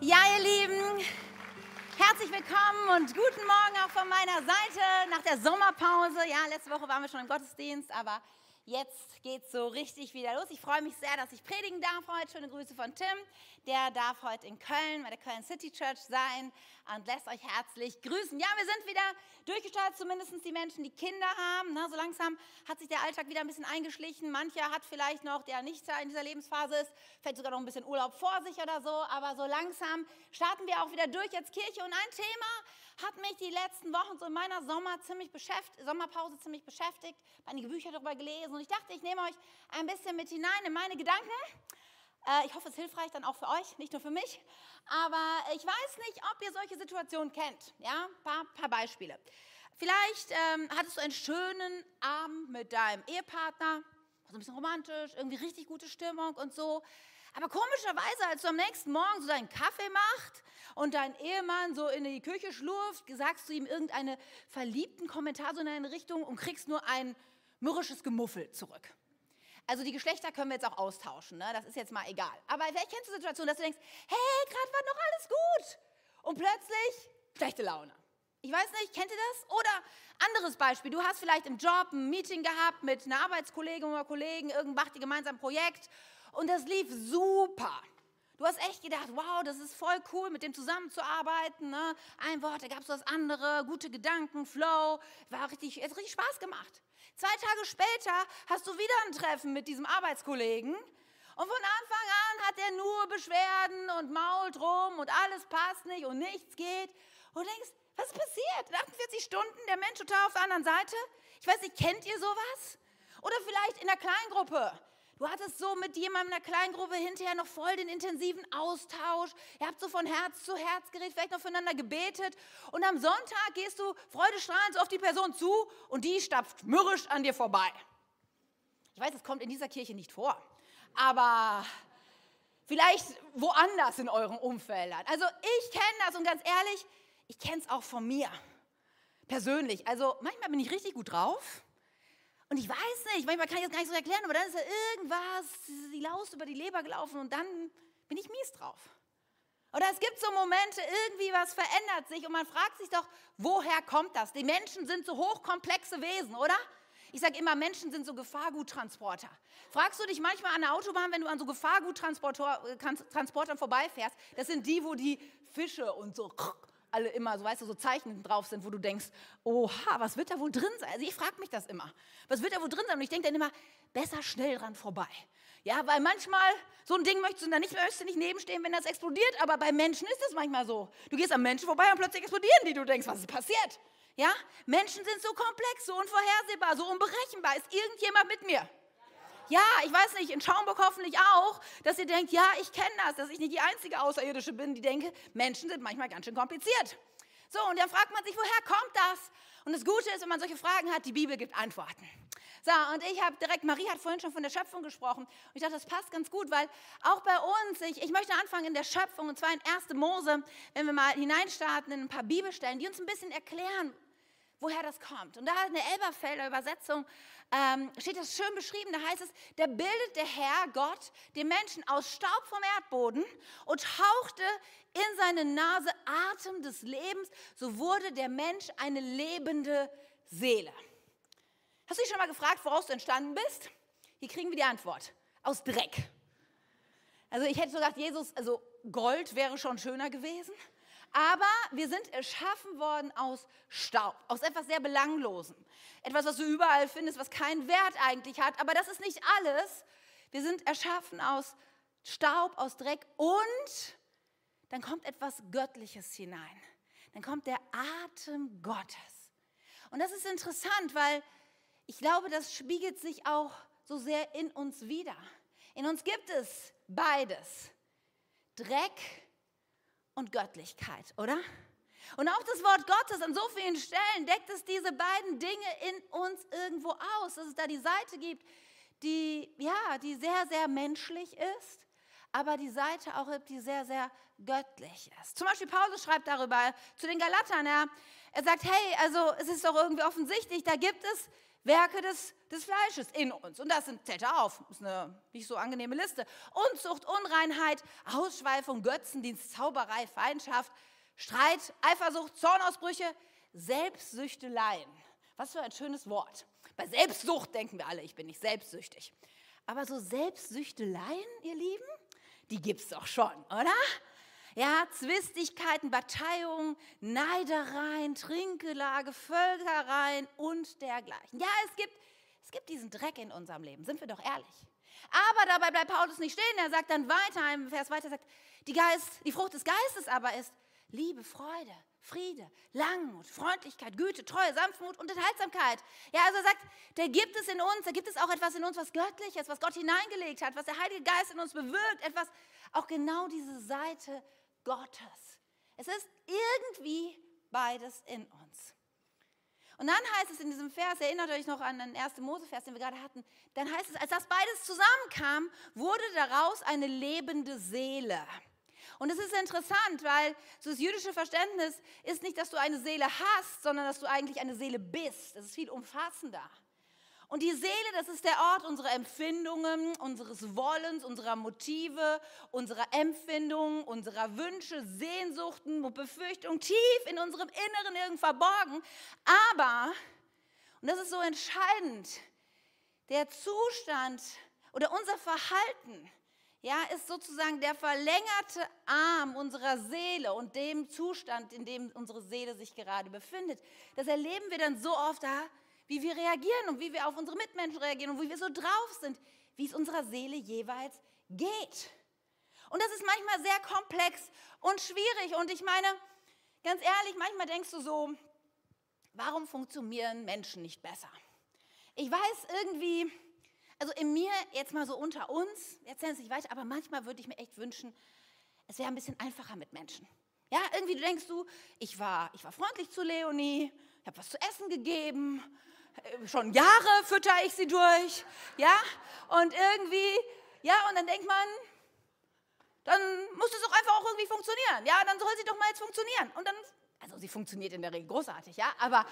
Ja, ihr Lieben, herzlich willkommen und guten Morgen auch von meiner Seite nach der Sommerpause. Ja, letzte Woche waren wir schon im Gottesdienst, aber jetzt geht es so richtig wieder los. Ich freue mich sehr, dass ich predigen darf heute. Schöne Grüße von Tim. Der darf heute in Köln bei der Köln City Church sein und lässt euch herzlich grüßen. Ja, wir sind wieder durchgestartet, zumindest die Menschen, die Kinder haben. Na, so langsam hat sich der Alltag wieder ein bisschen eingeschlichen. Mancher hat vielleicht noch, der nicht in dieser Lebensphase ist, vielleicht sogar noch ein bisschen Urlaub vor sich oder so. Aber so langsam starten wir auch wieder durch als Kirche. Und ein Thema hat mich die letzten Wochen so in meiner Sommer ziemlich Sommerpause ziemlich beschäftigt, einige Bücher darüber gelesen. Und ich dachte, ich nehme euch ein bisschen mit hinein in meine Gedanken. Äh, ich hoffe, es ist hilfreich dann auch für euch, nicht nur für mich. Aber ich weiß nicht, ob ihr solche Situationen kennt. Ja, ein paar, paar Beispiele. Vielleicht ähm, hattest du einen schönen Abend mit deinem Ehepartner, so ein bisschen romantisch, irgendwie richtig gute Stimmung und so. Aber komischerweise, als du am nächsten Morgen so deinen Kaffee machst und dein Ehemann so in die Küche schlurft, sagst du ihm irgendeinen verliebten Kommentar so in eine Richtung und kriegst nur ein mürrisches Gemuffel zurück. Also die Geschlechter können wir jetzt auch austauschen, ne? das ist jetzt mal egal. Aber vielleicht kennst du die Situation, dass du denkst, hey, gerade war noch alles gut. Und plötzlich schlechte Laune. Ich weiß nicht, kennt ihr das? Oder anderes Beispiel, du hast vielleicht im Job ein Meeting gehabt mit einer Arbeitskollegin oder Kollegen, irgendwann macht ihr gemeinsam ein Projekt und das lief super. Du hast echt gedacht, wow, das ist voll cool, mit dem zusammenzuarbeiten. Ne? Ein Wort, da gab es das andere, gute Gedanken, Flow, war richtig, es hat richtig Spaß gemacht. Zwei Tage später hast du wieder ein Treffen mit diesem Arbeitskollegen und von Anfang an hat er nur Beschwerden und mault rum und alles passt nicht und nichts geht. Und du denkst, was ist passiert? In 48 Stunden der Mensch total auf der anderen Seite? Ich weiß nicht, kennt ihr sowas? Oder vielleicht in der Kleingruppe. Du hattest so mit jemandem in der Kleingruppe hinterher noch voll den intensiven Austausch. Ihr habt so von Herz zu Herz geredet, vielleicht noch füreinander gebetet. Und am Sonntag gehst du freudestrahlend auf die Person zu und die stapft mürrisch an dir vorbei. Ich weiß, es kommt in dieser Kirche nicht vor, aber vielleicht woanders in euren Umfeldern. Also ich kenne das und ganz ehrlich, ich kenne es auch von mir persönlich. Also manchmal bin ich richtig gut drauf und ich weiß nicht, manchmal kann ich das gar nicht so erklären, aber dann ist da irgendwas, die Laus über die Leber gelaufen und dann bin ich mies drauf. Oder es gibt so Momente, irgendwie was verändert sich und man fragt sich doch, woher kommt das? Die Menschen sind so hochkomplexe Wesen, oder? Ich sage immer, Menschen sind so Gefahrguttransporter. Fragst du dich manchmal an der Autobahn, wenn du an so Gefahrguttransportern äh, vorbeifährst, das sind die, wo die Fische und so alle immer, so weißt du, so Zeichen drauf sind, wo du denkst, oha, was wird da wohl drin sein? Also ich frage mich das immer. Was wird da wohl drin sein? Und ich denke dann immer, besser schnell dran vorbei. Ja, weil manchmal, so ein Ding möchtest du da nicht, möchtest du nicht nebenstehen, wenn das explodiert, aber bei Menschen ist das manchmal so. Du gehst am Menschen vorbei und plötzlich explodieren die, du denkst, was ist passiert? Ja, Menschen sind so komplex, so unvorhersehbar, so unberechenbar. Ist irgendjemand mit mir? Ja, ich weiß nicht, in Schaumburg hoffentlich auch, dass ihr denkt, ja, ich kenne das, dass ich nicht die einzige Außerirdische bin, die denke, Menschen sind manchmal ganz schön kompliziert. So, und dann fragt man sich, woher kommt das? Und das Gute ist, wenn man solche Fragen hat, die Bibel gibt Antworten. So, und ich habe direkt, Marie hat vorhin schon von der Schöpfung gesprochen. Und ich dachte, das passt ganz gut, weil auch bei uns, ich, ich möchte anfangen in der Schöpfung, und zwar in 1. Mose, wenn wir mal hineinstarten in ein paar Bibelstellen, die uns ein bisschen erklären, woher das kommt. Und da hat eine Elberfelder Übersetzung, ähm, steht das schön beschrieben, da heißt es, da bildet der Herr Gott den Menschen aus Staub vom Erdboden und hauchte in seine Nase Atem des Lebens, so wurde der Mensch eine lebende Seele. Hast du dich schon mal gefragt, woraus du entstanden bist? Hier kriegen wir die Antwort. Aus Dreck. Also ich hätte so gedacht, Jesus, also Gold wäre schon schöner gewesen. Aber wir sind erschaffen worden aus Staub, aus etwas sehr Belanglosem. Etwas, was du überall findest, was keinen Wert eigentlich hat. Aber das ist nicht alles. Wir sind erschaffen aus Staub, aus Dreck und dann kommt etwas Göttliches hinein. Dann kommt der Atem Gottes. Und das ist interessant, weil ich glaube, das spiegelt sich auch so sehr in uns wieder. In uns gibt es beides. Dreck und Göttlichkeit, oder? Und auch das Wort Gottes an so vielen Stellen deckt es diese beiden Dinge in uns irgendwo aus, dass es da die Seite gibt, die, ja, die sehr, sehr menschlich ist, aber die Seite auch, die sehr, sehr göttlich ist. Zum Beispiel Paulus schreibt darüber zu den Galatern, er, er sagt, hey, also es ist doch irgendwie offensichtlich, da gibt es Werke des, des Fleisches in uns. Und das sind, zählt er auf, ist eine nicht so angenehme Liste. Unzucht, Unreinheit, Ausschweifung, Götzendienst, Zauberei, Feindschaft, Streit, Eifersucht, Zornausbrüche, Selbstsüchteleien. Was für ein schönes Wort. Bei Selbstsucht denken wir alle, ich bin nicht selbstsüchtig. Aber so Selbstsüchteleien, ihr Lieben, die gibt es doch schon, oder? Ja, Zwistigkeiten, Parteiungen, Neidereien, Trinkelage, Völkereien und dergleichen. Ja, es gibt, es gibt diesen Dreck in unserem Leben, sind wir doch ehrlich. Aber dabei bleibt Paulus nicht stehen. Er sagt dann weiter, im Vers weiter sagt, die, Geist, die Frucht des Geistes aber ist Liebe, Freude, Friede, Langmut, Freundlichkeit, Güte, Treue, Sanftmut und Enthaltsamkeit. Ja, also er sagt, da gibt es in uns, da gibt es auch etwas in uns, was göttlich ist, was Gott hineingelegt hat, was der Heilige Geist in uns bewirkt, etwas, auch genau diese Seite Gottes. Es ist irgendwie beides in uns. Und dann heißt es in diesem Vers, erinnert euch noch an den ersten Mose-Vers, den wir gerade hatten, dann heißt es, als das beides zusammenkam, wurde daraus eine lebende Seele. Und es ist interessant, weil so das jüdische Verständnis ist nicht, dass du eine Seele hast, sondern dass du eigentlich eine Seele bist. Das ist viel umfassender. Und die Seele, das ist der Ort unserer Empfindungen, unseres Wollens, unserer Motive, unserer Empfindungen, unserer Wünsche, Sehnsuchten und Befürchtungen tief in unserem Inneren irgend verborgen. Aber, und das ist so entscheidend, der Zustand oder unser Verhalten, ja, ist sozusagen der verlängerte Arm unserer Seele und dem Zustand, in dem unsere Seele sich gerade befindet. Das erleben wir dann so oft da, wie wir reagieren und wie wir auf unsere Mitmenschen reagieren und wie wir so drauf sind, wie es unserer Seele jeweils geht. Und das ist manchmal sehr komplex und schwierig. Und ich meine, ganz ehrlich, manchmal denkst du so, warum funktionieren Menschen nicht besser? Ich weiß irgendwie, also in mir jetzt mal so unter uns, jetzt es nicht weiter, aber manchmal würde ich mir echt wünschen, es wäre ein bisschen einfacher mit Menschen. Ja, irgendwie denkst du, ich war, ich war freundlich zu Leonie, ich habe was zu essen gegeben, schon Jahre fütter ich sie durch, ja, und irgendwie, ja, und dann denkt man, dann muss es doch einfach auch irgendwie funktionieren, ja, dann soll sie doch mal jetzt funktionieren. Und dann, also sie funktioniert in der Regel großartig, ja, aber,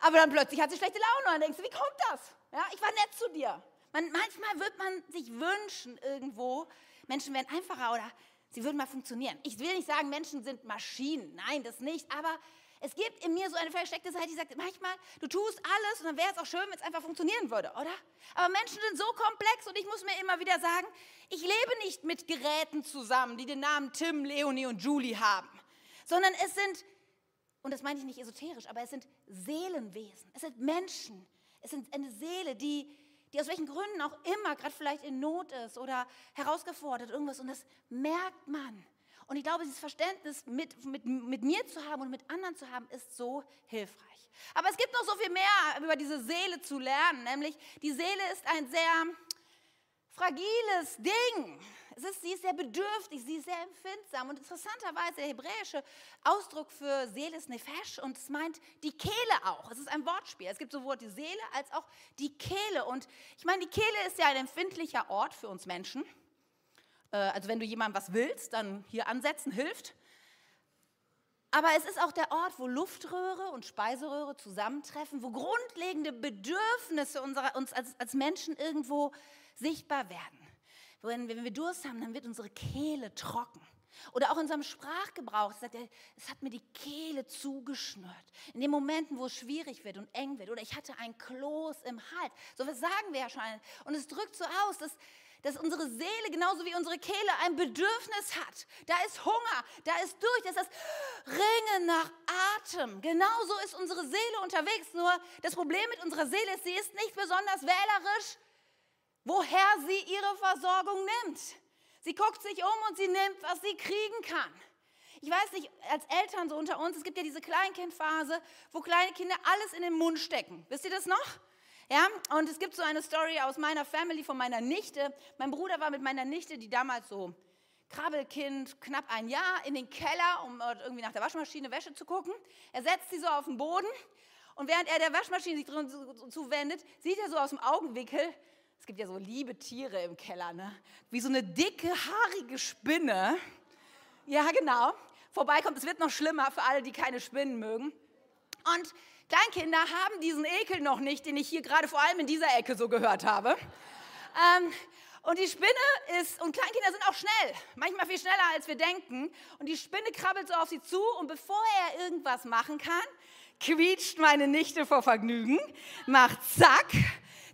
aber dann plötzlich hat sie schlechte Laune und dann denkst du, wie kommt das? Ja, ich war nett zu dir. Man, manchmal wird man sich wünschen irgendwo, Menschen wären einfacher oder sie würden mal funktionieren. Ich will nicht sagen, Menschen sind Maschinen, nein, das nicht, aber es gibt in mir so eine versteckte Seite, die sagt, manchmal, du tust alles und dann wäre es auch schön, wenn es einfach funktionieren würde, oder? Aber Menschen sind so komplex und ich muss mir immer wieder sagen, ich lebe nicht mit Geräten zusammen, die den Namen Tim, Leonie und Julie haben, sondern es sind, und das meine ich nicht esoterisch, aber es sind Seelenwesen, es sind Menschen, es sind eine Seele, die, die aus welchen Gründen auch immer gerade vielleicht in Not ist oder herausgefordert, irgendwas und das merkt man. Und ich glaube, dieses Verständnis mit, mit, mit mir zu haben und mit anderen zu haben, ist so hilfreich. Aber es gibt noch so viel mehr über diese Seele zu lernen, nämlich die Seele ist ein sehr fragiles Ding. Es ist, sie ist sehr bedürftig, sie ist sehr empfindsam. Und interessanterweise, der hebräische Ausdruck für Seele ist Nefesh und es meint die Kehle auch. Es ist ein Wortspiel. Es gibt sowohl die Seele als auch die Kehle. Und ich meine, die Kehle ist ja ein empfindlicher Ort für uns Menschen. Äh, also wenn du jemandem was willst, dann hier ansetzen hilft. Aber es ist auch der Ort, wo Luftröhre und Speiseröhre zusammentreffen, wo grundlegende Bedürfnisse unserer, uns als, als Menschen irgendwo sichtbar werden. Wenn, wenn wir Durst haben, dann wird unsere Kehle trocken. Oder auch in unserem Sprachgebrauch, sagt er, es hat mir die Kehle zugeschnürt. In den Momenten, wo es schwierig wird und eng wird. Oder ich hatte ein Kloß im Hals. So was sagen wir ja schon. Und es drückt so aus, dass, dass unsere Seele genauso wie unsere Kehle ein Bedürfnis hat. Da ist Hunger, da ist durch, das ist das Ringen nach Atem. Genauso ist unsere Seele unterwegs. Nur das Problem mit unserer Seele ist, sie ist nicht besonders wählerisch, woher sie ihre Versorgung nimmt. Sie guckt sich um und sie nimmt, was sie kriegen kann. Ich weiß nicht, als Eltern so unter uns, es gibt ja diese Kleinkindphase, wo kleine Kinder alles in den Mund stecken. Wisst ihr das noch? Ja, und es gibt so eine Story aus meiner Family von meiner Nichte. Mein Bruder war mit meiner Nichte, die damals so Krabbelkind, knapp ein Jahr, in den Keller, um irgendwie nach der Waschmaschine Wäsche zu gucken. Er setzt sie so auf den Boden und während er der Waschmaschine sich drin zuwendet, sieht er so aus dem Augenwinkel, es gibt ja so liebe Tiere im Keller, ne? wie so eine dicke, haarige Spinne. Ja, genau. Vorbeikommt, es wird noch schlimmer für alle, die keine Spinnen mögen. Und Kleinkinder haben diesen Ekel noch nicht, den ich hier gerade vor allem in dieser Ecke so gehört habe. Ähm, und die Spinne ist, und Kleinkinder sind auch schnell, manchmal viel schneller als wir denken. Und die Spinne krabbelt so auf sie zu und bevor er irgendwas machen kann, quietscht meine Nichte vor Vergnügen, macht zack,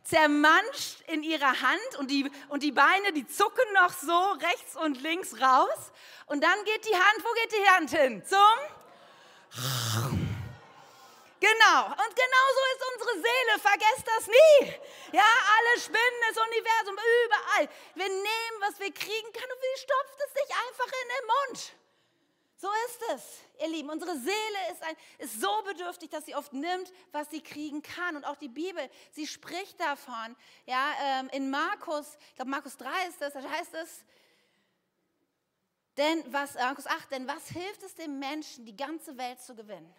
zermanscht in ihrer Hand und die, und die Beine, die zucken noch so rechts und links raus. Und dann geht die Hand, wo geht die Hand hin? Zum Genau, und genau so ist unsere Seele, vergesst das nie. Ja, alle Spinnen, das Universum, überall. Wir nehmen, was wir kriegen können und wir stopft es sich einfach in den Mund. So ist es, ihr Lieben. Unsere Seele ist, ein, ist so bedürftig, dass sie oft nimmt, was sie kriegen kann. Und auch die Bibel, sie spricht davon. Ja, ähm, in Markus, ich glaube Markus 3 ist das, da heißt es, denn was, Markus 8, denn was hilft es dem Menschen, die ganze Welt zu gewinnen?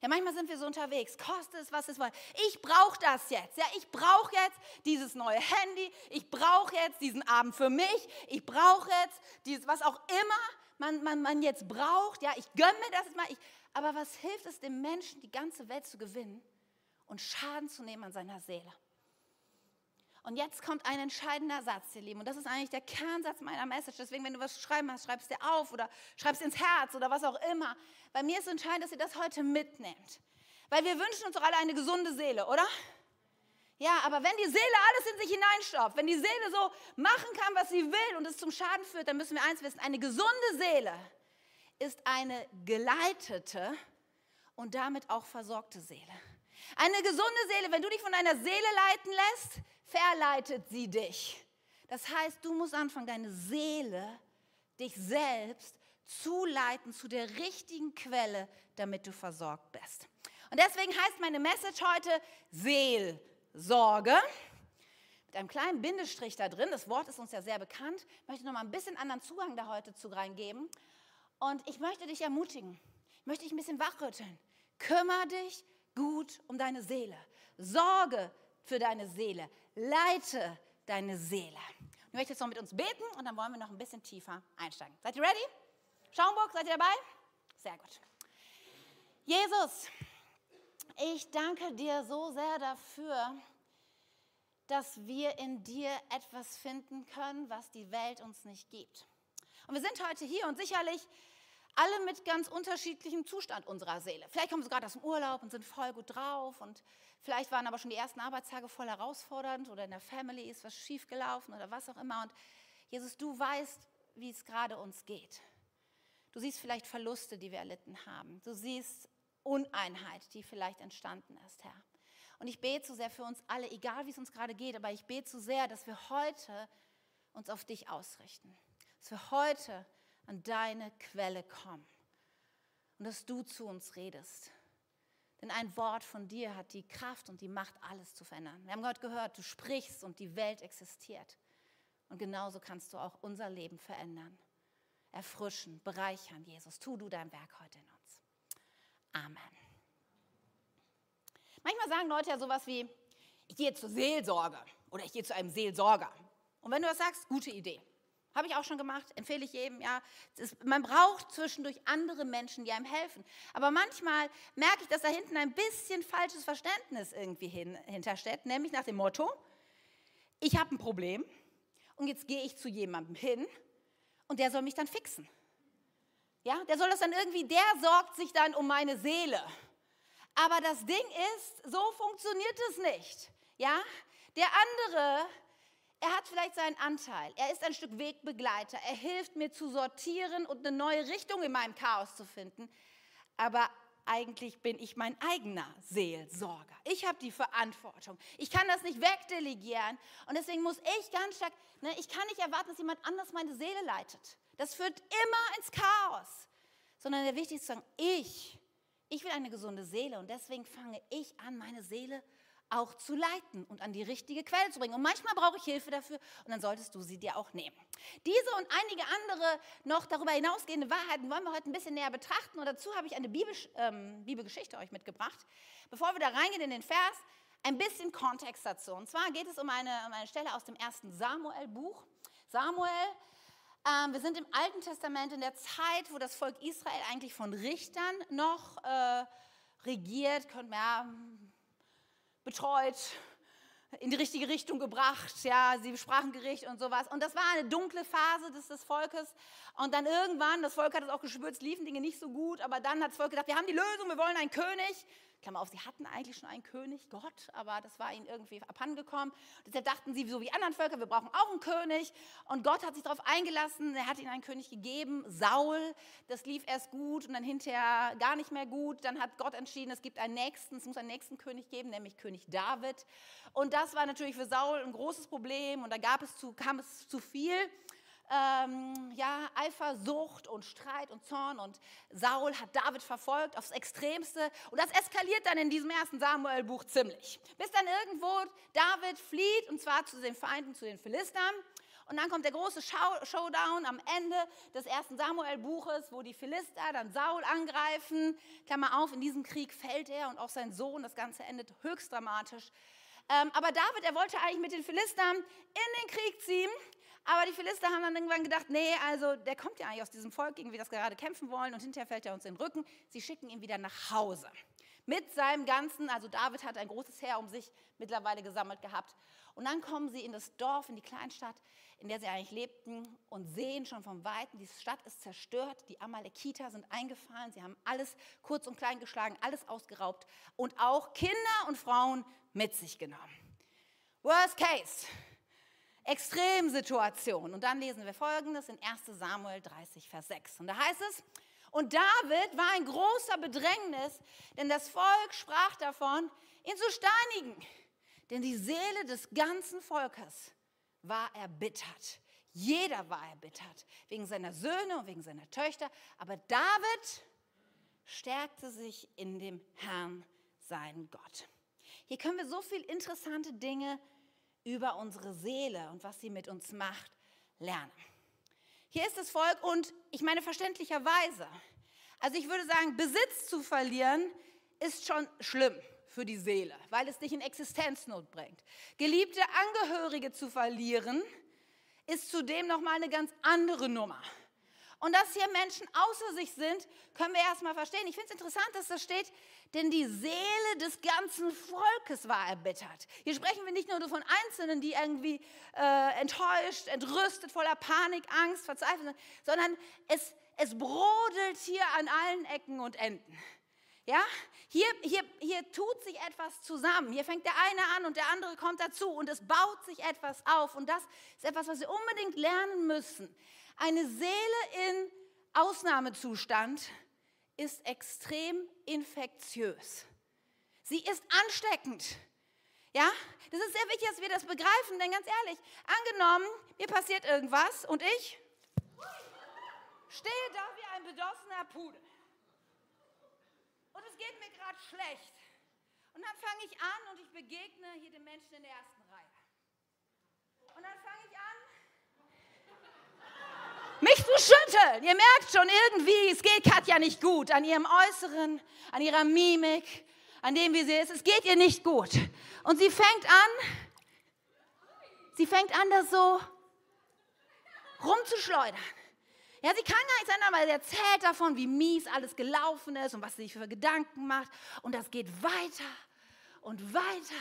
Ja, manchmal sind wir so unterwegs, kostet es, was es will. Ich brauche das jetzt. Ja, ich brauche jetzt dieses neue Handy. Ich brauche jetzt diesen Abend für mich. Ich brauche jetzt dieses, was auch immer man, man, man jetzt braucht. Ja, ich gönne mir das jetzt mal. Ich, aber was hilft es dem Menschen, die ganze Welt zu gewinnen und Schaden zu nehmen an seiner Seele? Und jetzt kommt ein entscheidender Satz, ihr Lieben. Und das ist eigentlich der Kernsatz meiner Message. Deswegen, wenn du was schreiben hast, schreib es dir auf oder schreib es ins Herz oder was auch immer. Bei mir ist entscheidend, dass ihr das heute mitnehmt. Weil wir wünschen uns doch alle eine gesunde Seele, oder? Ja, aber wenn die Seele alles in sich hineinstopft, wenn die Seele so machen kann, was sie will und es zum Schaden führt, dann müssen wir eins wissen, eine gesunde Seele ist eine geleitete und damit auch versorgte Seele. Eine gesunde Seele, wenn du dich von deiner Seele leiten lässt, verleitet sie dich. Das heißt, du musst anfangen, deine Seele, dich selbst zuleiten zu der richtigen Quelle, damit du versorgt bist. Und deswegen heißt meine Message heute Seelsorge. Mit einem kleinen Bindestrich da drin. Das Wort ist uns ja sehr bekannt. Ich möchte noch mal ein bisschen anderen Zugang da heute zu reingeben. Und ich möchte dich ermutigen. Ich möchte dich ein bisschen wachrütteln. Kümmer dich gut um deine Seele. Sorge für deine Seele. Leite deine Seele. Ich möchte jetzt noch mit uns beten und dann wollen wir noch ein bisschen tiefer einsteigen. Seid ihr ready? Schaumburg, seid ihr dabei? Sehr gut. Jesus, ich danke dir so sehr dafür, dass wir in dir etwas finden können, was die Welt uns nicht gibt. Und wir sind heute hier und sicherlich alle mit ganz unterschiedlichem Zustand unserer Seele. Vielleicht kommen sie gerade aus dem Urlaub und sind voll gut drauf und vielleicht waren aber schon die ersten Arbeitstage voll herausfordernd oder in der Family ist was schiefgelaufen oder was auch immer. Und Jesus, du weißt, wie es gerade uns geht. Du siehst vielleicht Verluste, die wir erlitten haben. Du siehst Uneinheit, die vielleicht entstanden ist, Herr. Und ich bete so sehr für uns alle, egal wie es uns gerade geht, aber ich bete so sehr, dass wir heute uns auf dich ausrichten. Dass wir heute an deine Quelle kommen und dass du zu uns redest. Denn ein Wort von dir hat die Kraft und die Macht, alles zu verändern. Wir haben gerade gehört, du sprichst und die Welt existiert. Und genauso kannst du auch unser Leben verändern, erfrischen, bereichern. Jesus, tu du dein Werk heute in uns. Amen. Manchmal sagen Leute ja sowas wie, ich gehe zur Seelsorge oder ich gehe zu einem Seelsorger. Und wenn du das sagst, gute Idee. Habe ich auch schon gemacht, empfehle ich jedem. Ja, ist, man braucht zwischendurch andere Menschen, die einem helfen. Aber manchmal merke ich, dass da hinten ein bisschen falsches Verständnis irgendwie hin, hintersteckt, nämlich nach dem Motto: Ich habe ein Problem und jetzt gehe ich zu jemandem hin und der soll mich dann fixen. Ja, der soll das dann irgendwie, der sorgt sich dann um meine Seele. Aber das Ding ist, so funktioniert es nicht. Ja, der andere er hat vielleicht seinen Anteil. Er ist ein Stück Wegbegleiter. Er hilft mir zu sortieren und eine neue Richtung in meinem Chaos zu finden. Aber eigentlich bin ich mein eigener Seelsorger. Ich habe die Verantwortung. Ich kann das nicht wegdelegieren. Und deswegen muss ich ganz stark, ne, ich kann nicht erwarten, dass jemand anders meine Seele leitet. Das führt immer ins Chaos. Sondern der Wichtigste ist zu sagen, ich, ich will eine gesunde Seele. Und deswegen fange ich an, meine Seele zu auch zu leiten und an die richtige Quelle zu bringen. Und manchmal brauche ich Hilfe dafür und dann solltest du sie dir auch nehmen. Diese und einige andere noch darüber hinausgehende Wahrheiten wollen wir heute ein bisschen näher betrachten und dazu habe ich eine Bibel, ähm, Bibelgeschichte euch mitgebracht. Bevor wir da reingehen in den Vers, ein bisschen Kontext dazu. Und zwar geht es um eine, um eine Stelle aus dem ersten Samuel-Buch. Samuel, ähm, wir sind im Alten Testament in der Zeit, wo das Volk Israel eigentlich von Richtern noch... Äh, regiert, könnte man ja, betreut, in die richtige Richtung gebracht, ja, sie sprachen Gericht und sowas. Und das war eine dunkle Phase des, des Volkes. Und dann irgendwann, das Volk hat es auch gespürt, liefen Dinge nicht so gut, aber dann hat das Volk gedacht, wir haben die Lösung, wir wollen einen König. Klammer auf, sie hatten eigentlich schon einen König, Gott, aber das war ihnen irgendwie abhandengekommen. Deshalb dachten sie, so wie anderen Völker, wir brauchen auch einen König. Und Gott hat sich darauf eingelassen, er hat ihnen einen König gegeben, Saul. Das lief erst gut und dann hinterher gar nicht mehr gut. Dann hat Gott entschieden, es gibt einen nächsten, es muss einen nächsten König geben, nämlich König David. Und das war natürlich für Saul ein großes Problem und da gab es zu, kam es zu viel ähm, ja, Eifersucht und Streit und Zorn und Saul hat David verfolgt aufs Extremste und das eskaliert dann in diesem ersten Samuel-Buch ziemlich. Bis dann irgendwo David flieht und zwar zu den Feinden, zu den Philistern. Und dann kommt der große Showdown am Ende des ersten Samuel-Buches, wo die Philister dann Saul angreifen. Klammer auf, in diesem Krieg fällt er und auch sein Sohn. Das Ganze endet höchst dramatisch. Ähm, aber David, er wollte eigentlich mit den Philistern in den Krieg ziehen. Aber die Philister haben dann irgendwann gedacht, nee, also der kommt ja eigentlich aus diesem Volk, irgendwie das gerade kämpfen wollen und hinterher fällt er uns in den Rücken. Sie schicken ihn wieder nach Hause. Mit seinem ganzen, also David hat ein großes Heer um sich mittlerweile gesammelt gehabt. Und dann kommen sie in das Dorf, in die Kleinstadt, in der sie eigentlich lebten und sehen schon vom Weiten, die Stadt ist zerstört, die Amalekiter sind eingefallen, sie haben alles kurz und klein geschlagen, alles ausgeraubt und auch Kinder und Frauen mit sich genommen. Worst case, Extremsituation. Und dann lesen wir folgendes in 1 Samuel 30, Vers 6. Und da heißt es, und David war ein großer Bedrängnis, denn das Volk sprach davon, ihn zu steinigen. Denn die Seele des ganzen Volkes war erbittert. Jeder war erbittert, wegen seiner Söhne und wegen seiner Töchter. Aber David stärkte sich in dem Herrn, sein Gott. Hier können wir so viele interessante Dinge über unsere Seele und was sie mit uns macht, lernen. Hier ist das Volk und ich meine verständlicherweise, also ich würde sagen, Besitz zu verlieren ist schon schlimm für die Seele, weil es dich in Existenznot bringt. Geliebte Angehörige zu verlieren ist zudem noch mal eine ganz andere Nummer. Und dass hier Menschen außer sich sind, können wir erstmal verstehen. Ich finde es interessant, dass das steht, denn die Seele des ganzen Volkes war erbittert. Hier sprechen wir nicht nur von Einzelnen, die irgendwie äh, enttäuscht, entrüstet, voller Panik, Angst, Verzweiflung sind, sondern es, es brodelt hier an allen Ecken und Enden. Ja, hier, hier, hier tut sich etwas zusammen. Hier fängt der eine an und der andere kommt dazu und es baut sich etwas auf. Und das ist etwas, was wir unbedingt lernen müssen. Eine Seele in Ausnahmezustand ist extrem infektiös. Sie ist ansteckend. Ja, das ist sehr wichtig, dass wir das begreifen, denn ganz ehrlich, angenommen, mir passiert irgendwas und ich stehe da wie ein bedossener Pudel. Und es geht mir gerade schlecht. Und dann fange ich an und ich begegne hier den Menschen in der ersten Reihe. Und dann fange ich mich zu schütteln. Ihr merkt schon irgendwie, es geht Katja nicht gut an ihrem Äußeren, an ihrer Mimik, an dem, wie sie ist. Es geht ihr nicht gut. Und sie fängt an, sie fängt an, das so rumzuschleudern. Ja, sie kann gar nichts ändern, weil sie erzählt davon, wie mies alles gelaufen ist und was sie sich für Gedanken macht. Und das geht weiter und weiter.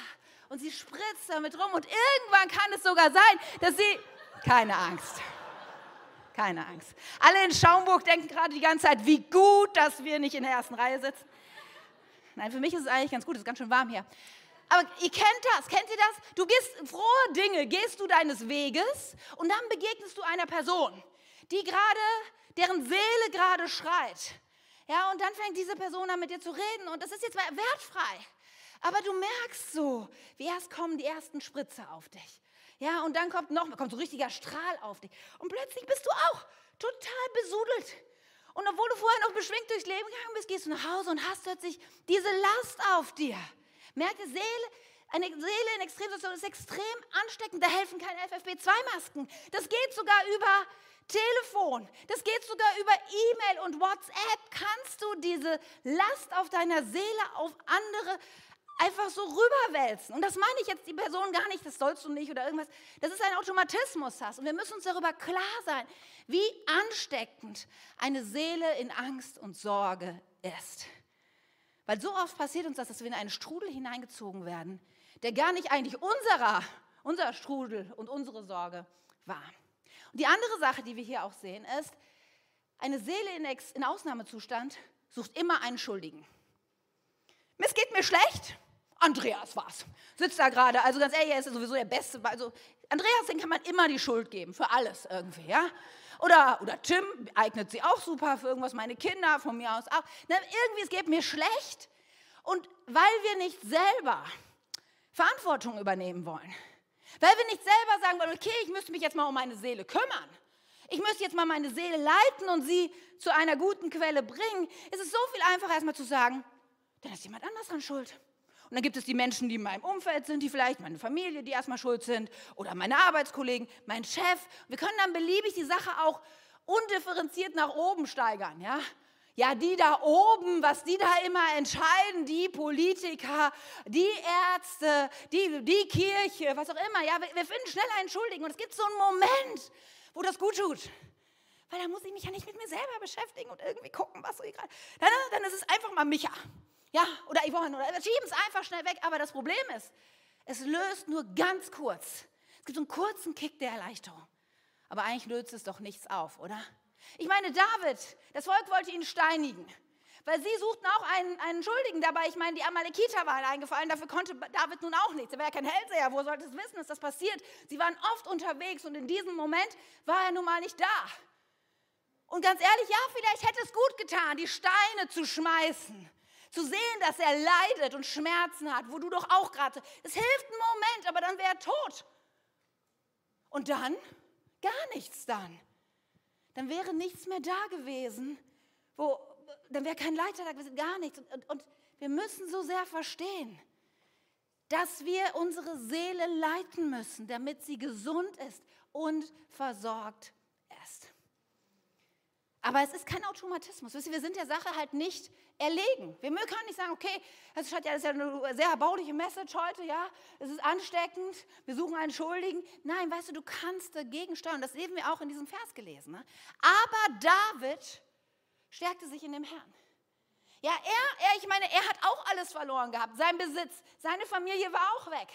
Und sie spritzt damit rum. Und irgendwann kann es sogar sein, dass sie, keine Angst, keine Angst. Alle in Schaumburg denken gerade die ganze Zeit, wie gut, dass wir nicht in der ersten Reihe sitzen. Nein, für mich ist es eigentlich ganz gut, es ist ganz schön warm hier. Aber ihr kennt das, kennt ihr das? Du gehst frohe Dinge, gehst du deines Weges und dann begegnest du einer Person, die gerade, deren Seele gerade schreit. Ja, und dann fängt diese Person an mit dir zu reden und das ist jetzt wertfrei. Aber du merkst so, wie erst kommen die ersten Spritze auf dich. Ja, und dann kommt noch, kommt so richtiger Strahl auf dich. Und plötzlich bist du auch total besudelt. Und obwohl du vorher noch beschwingt durchs Leben gegangen bist, gehst du nach Hause und hast plötzlich diese Last auf dir. Merke, Seele, eine Seele in Extremsituationen ist extrem ansteckend. Da helfen keine FFP2-Masken. Das geht sogar über Telefon. Das geht sogar über E-Mail und WhatsApp. Kannst du diese Last auf deiner Seele auf andere einfach so rüberwälzen. Und das meine ich jetzt die Person gar nicht, das sollst du nicht oder irgendwas. Das ist ein Automatismus hast. Und wir müssen uns darüber klar sein, wie ansteckend eine Seele in Angst und Sorge ist. Weil so oft passiert uns das, dass wir in einen Strudel hineingezogen werden, der gar nicht eigentlich unserer, unser Strudel und unsere Sorge war. Und die andere Sache, die wir hier auch sehen, ist, eine Seele in, Ex in Ausnahmezustand sucht immer einen Schuldigen. Es geht mir schlecht. Andreas war's. Sitzt da gerade. Also ganz ehrlich, er ist sowieso der Beste. Also Andreas, den kann man immer die Schuld geben für alles irgendwie, ja? Oder, oder Tim eignet sie auch super für irgendwas, meine Kinder von mir aus auch. Na, irgendwie, es geht mir schlecht. Und weil wir nicht selber Verantwortung übernehmen wollen, weil wir nicht selber sagen wollen, okay, ich müsste mich jetzt mal um meine Seele kümmern. Ich müsste jetzt mal meine Seele leiten und sie zu einer guten Quelle bringen. Es ist so viel einfacher, erstmal zu sagen, dann ist jemand anders an Schuld. Und dann gibt es die Menschen, die in meinem Umfeld sind, die vielleicht meine Familie, die erstmal schuld sind, oder meine Arbeitskollegen, mein Chef. Wir können dann beliebig die Sache auch undifferenziert nach oben steigern, ja? Ja, die da oben, was die da immer entscheiden, die Politiker, die Ärzte, die, die Kirche, was auch immer. Ja, wir, wir finden schnell einen Schuldigen. Und es gibt so einen Moment, wo das gut tut. Weil da muss ich mich ja nicht mit mir selber beschäftigen und irgendwie gucken, was so gerade. Dann, dann ist es einfach mal Micha. Ja, oder Yvonne, oder schieben es einfach schnell weg. Aber das Problem ist, es löst nur ganz kurz. Es gibt so einen kurzen Kick der Erleichterung. Aber eigentlich löst es doch nichts auf, oder? Ich meine, David, das Volk wollte ihn steinigen. Weil sie suchten auch einen, einen Schuldigen dabei. Ich meine, die Amalekiter waren eingefallen, dafür konnte David nun auch nichts. Er war ja kein Hellseher, wo sollte es wissen, dass das passiert? Sie waren oft unterwegs und in diesem Moment war er nun mal nicht da. Und ganz ehrlich, ja, vielleicht hätte es gut getan, die Steine zu schmeißen zu sehen, dass er leidet und Schmerzen hat, wo du doch auch gerade, es hilft einen Moment, aber dann wäre er tot. Und dann gar nichts dann. Dann wäre nichts mehr da gewesen, wo, dann wäre kein Leiter da gewesen, gar nichts. Und, und, und wir müssen so sehr verstehen, dass wir unsere Seele leiten müssen, damit sie gesund ist und versorgt. Aber es ist kein Automatismus. wir sind der Sache halt nicht erlegen. Wir können nicht sagen, okay, das ist ja eine sehr erbauliche Message heute, ja, es ist ansteckend, wir suchen einen Schuldigen. Nein, weißt du, du kannst dagegen steuern. Das sehen wir auch in diesem Vers gelesen. Ne? Aber David stärkte sich in dem Herrn. Ja, er, er, ich meine, er hat auch alles verloren gehabt, sein Besitz, seine Familie war auch weg.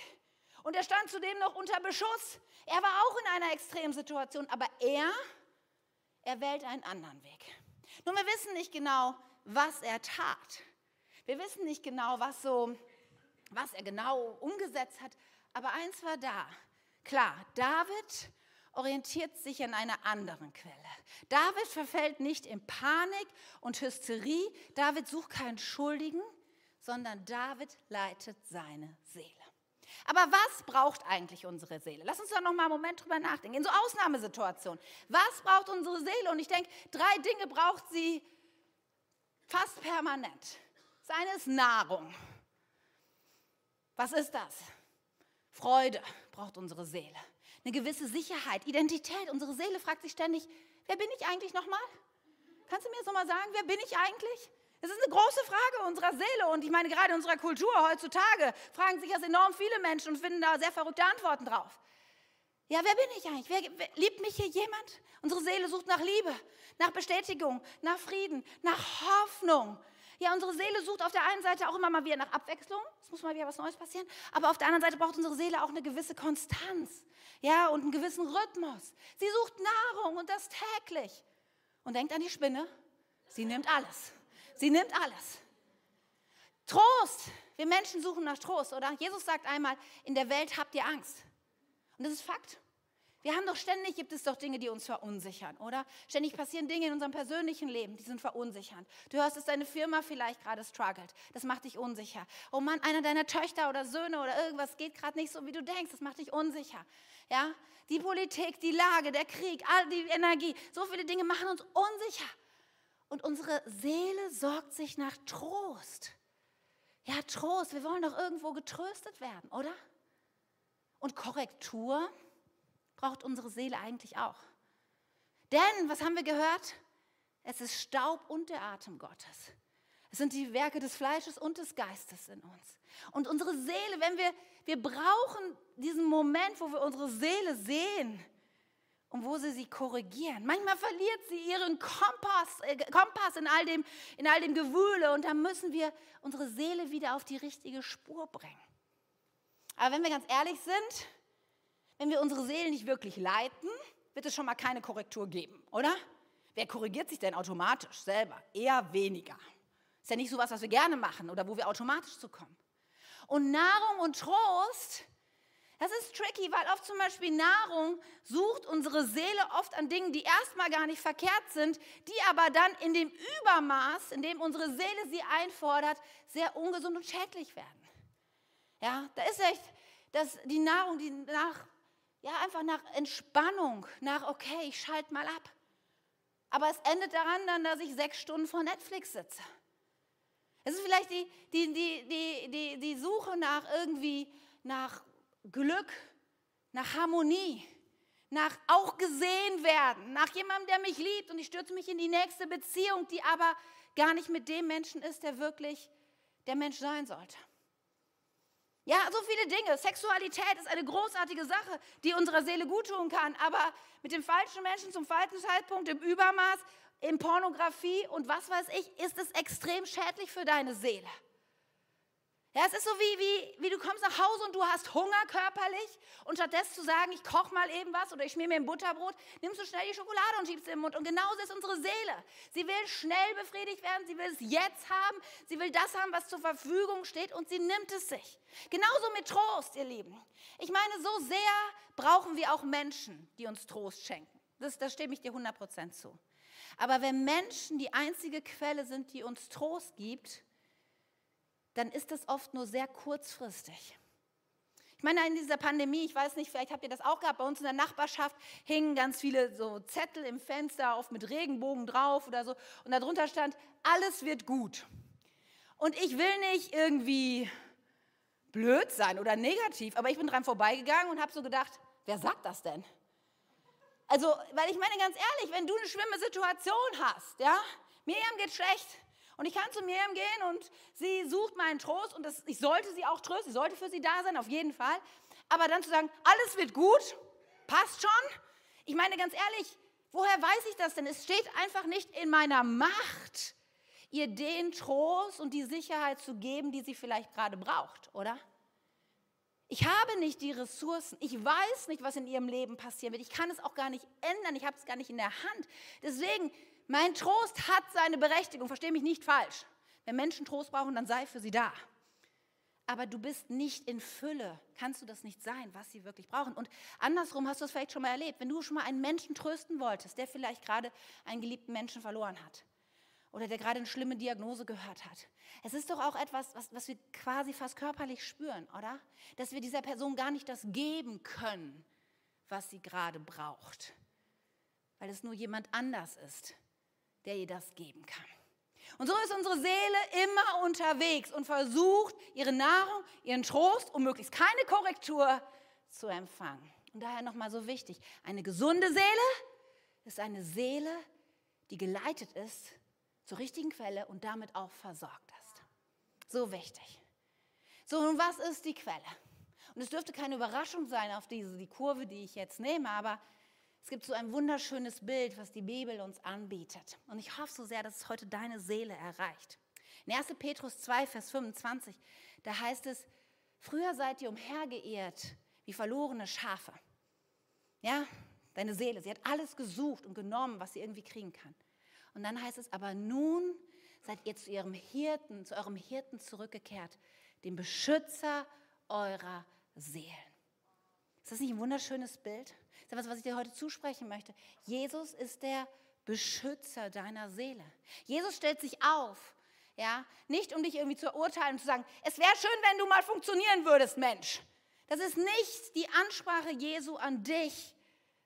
Und er stand zudem noch unter Beschuss. Er war auch in einer Extremsituation, aber er, er wählt einen anderen Weg. Nun, wir wissen nicht genau, was er tat. Wir wissen nicht genau, was, so, was er genau umgesetzt hat, aber eins war da. Klar, David orientiert sich an einer anderen Quelle. David verfällt nicht in Panik und Hysterie. David sucht keinen Schuldigen, sondern David leitet seine Seele. Aber was braucht eigentlich unsere Seele? Lass uns doch noch mal einen Moment drüber nachdenken. In so Ausnahmesituationen. Was braucht unsere Seele? Und ich denke, drei Dinge braucht sie fast permanent. Das eine ist Nahrung. Was ist das? Freude braucht unsere Seele. Eine gewisse Sicherheit, Identität. Unsere Seele fragt sich ständig, wer bin ich eigentlich nochmal? Kannst du mir so mal sagen, wer bin ich eigentlich? Das ist eine große Frage unserer Seele und ich meine gerade in unserer Kultur heutzutage fragen sich das enorm viele Menschen und finden da sehr verrückte Antworten drauf. Ja, wer bin ich eigentlich? Wer, wer, liebt mich hier jemand? Unsere Seele sucht nach Liebe, nach Bestätigung, nach Frieden, nach Hoffnung. Ja, unsere Seele sucht auf der einen Seite auch immer mal wieder nach Abwechslung. Es muss mal wieder was Neues passieren. Aber auf der anderen Seite braucht unsere Seele auch eine gewisse Konstanz. Ja, und einen gewissen Rhythmus. Sie sucht Nahrung und das täglich. Und denkt an die Spinne. Sie nimmt alles. Sie nimmt alles. Trost. Wir Menschen suchen nach Trost, oder? Jesus sagt einmal, in der Welt habt ihr Angst. Und das ist Fakt. Wir haben doch ständig, gibt es doch Dinge, die uns verunsichern, oder? Ständig passieren Dinge in unserem persönlichen Leben, die sind verunsichernd. Du hörst, dass deine Firma vielleicht gerade struggelt. Das macht dich unsicher. Oh Mann, einer deiner Töchter oder Söhne oder irgendwas geht gerade nicht so, wie du denkst. Das macht dich unsicher. Ja? Die Politik, die Lage, der Krieg, all die Energie, so viele Dinge machen uns unsicher. Und unsere Seele sorgt sich nach Trost. Ja, Trost. Wir wollen doch irgendwo getröstet werden, oder? Und Korrektur braucht unsere Seele eigentlich auch. Denn, was haben wir gehört? Es ist Staub und der Atem Gottes. Es sind die Werke des Fleisches und des Geistes in uns. Und unsere Seele, wenn wir, wir brauchen diesen Moment, wo wir unsere Seele sehen und wo sie sie korrigieren. Manchmal verliert sie ihren Kompass, äh, Kompass in, all dem, in all dem Gewühle und da müssen wir unsere Seele wieder auf die richtige Spur bringen. Aber wenn wir ganz ehrlich sind, wenn wir unsere Seele nicht wirklich leiten, wird es schon mal keine Korrektur geben, oder? Wer korrigiert sich denn automatisch selber? Eher weniger. Ist ja nicht so was, was wir gerne machen oder wo wir automatisch zu kommen. Und Nahrung und Trost, das ist tricky, weil oft zum Beispiel Nahrung sucht unsere Seele oft an Dingen, die erstmal gar nicht verkehrt sind, die aber dann in dem Übermaß, in dem unsere Seele sie einfordert, sehr ungesund und schädlich werden. Ja, da ist echt dass die Nahrung, die nach, ja, einfach nach Entspannung, nach, okay, ich schalte mal ab. Aber es endet daran dann, dass ich sechs Stunden vor Netflix sitze. Es ist vielleicht die, die, die, die, die, die Suche nach irgendwie, nach Glück, nach Harmonie, nach auch gesehen werden, nach jemandem, der mich liebt und ich stürze mich in die nächste Beziehung, die aber gar nicht mit dem Menschen ist, der wirklich der Mensch sein sollte. Ja, so viele Dinge. Sexualität ist eine großartige Sache, die unserer Seele guttun kann, aber mit dem falschen Menschen zum falschen Zeitpunkt, im Übermaß, in Pornografie und was weiß ich, ist es extrem schädlich für deine Seele. Ja, es ist so wie, wie, wie du kommst nach Hause und du hast Hunger körperlich und stattdessen zu sagen, ich koche mal eben was oder ich schmier mir ein Butterbrot, nimmst du schnell die Schokolade und schiebst sie im Mund. Und genauso ist unsere Seele. Sie will schnell befriedigt werden, sie will es jetzt haben, sie will das haben, was zur Verfügung steht und sie nimmt es sich. Genauso mit Trost, ihr Lieben. Ich meine, so sehr brauchen wir auch Menschen, die uns Trost schenken. Das, das stimme ich dir 100% zu. Aber wenn Menschen die einzige Quelle sind, die uns Trost gibt, dann ist das oft nur sehr kurzfristig. Ich meine, in dieser Pandemie, ich weiß nicht, vielleicht habt ihr das auch gehabt, bei uns in der Nachbarschaft hingen ganz viele so Zettel im Fenster, oft mit Regenbogen drauf oder so. Und darunter stand, alles wird gut. Und ich will nicht irgendwie blöd sein oder negativ, aber ich bin dran vorbeigegangen und habe so gedacht, wer sagt das denn? Also, weil ich meine ganz ehrlich, wenn du eine schlimme Situation hast, ja, Miriam geht schlecht, und ich kann zu Miriam gehen und sie sucht meinen Trost und das, ich sollte sie auch trösten, ich sollte für sie da sein, auf jeden Fall. Aber dann zu sagen, alles wird gut, passt schon. Ich meine ganz ehrlich, woher weiß ich das denn? Es steht einfach nicht in meiner Macht, ihr den Trost und die Sicherheit zu geben, die sie vielleicht gerade braucht, oder? Ich habe nicht die Ressourcen. Ich weiß nicht, was in ihrem Leben passieren wird. Ich kann es auch gar nicht ändern. Ich habe es gar nicht in der Hand. Deswegen mein Trost hat seine Berechtigung, verstehe mich nicht falsch. Wenn Menschen Trost brauchen, dann sei für sie da. Aber du bist nicht in Fülle, kannst du das nicht sein, was sie wirklich brauchen. Und andersrum hast du es vielleicht schon mal erlebt, wenn du schon mal einen Menschen trösten wolltest, der vielleicht gerade einen geliebten Menschen verloren hat oder der gerade eine schlimme Diagnose gehört hat. Es ist doch auch etwas, was, was wir quasi fast körperlich spüren, oder? Dass wir dieser Person gar nicht das geben können, was sie gerade braucht, weil es nur jemand anders ist, der ihr das geben kann. Und so ist unsere Seele immer unterwegs und versucht, ihre Nahrung, ihren Trost und möglichst keine Korrektur zu empfangen. Und daher nochmal so wichtig, eine gesunde Seele ist eine Seele, die geleitet ist zur richtigen Quelle und damit auch versorgt ist. So wichtig. So, und was ist die Quelle? Und es dürfte keine Überraschung sein auf diese die Kurve, die ich jetzt nehme, aber es gibt so ein wunderschönes Bild, was die Bibel uns anbietet. Und ich hoffe so sehr, dass es heute deine Seele erreicht. In 1. Petrus 2, Vers 25, da heißt es, früher seid ihr umhergeirrt wie verlorene Schafe. Ja, deine Seele, sie hat alles gesucht und genommen, was sie irgendwie kriegen kann. Und dann heißt es, aber nun seid ihr zu ihrem Hirten, zu eurem Hirten zurückgekehrt, dem Beschützer eurer Seelen. Ist das nicht ein wunderschönes Bild? Das ist etwas, was ich dir heute zusprechen möchte. Jesus ist der Beschützer deiner Seele. Jesus stellt sich auf, ja, nicht um dich irgendwie zu urteilen und zu sagen, es wäre schön, wenn du mal funktionieren würdest, Mensch. Das ist nicht die Ansprache Jesu an dich,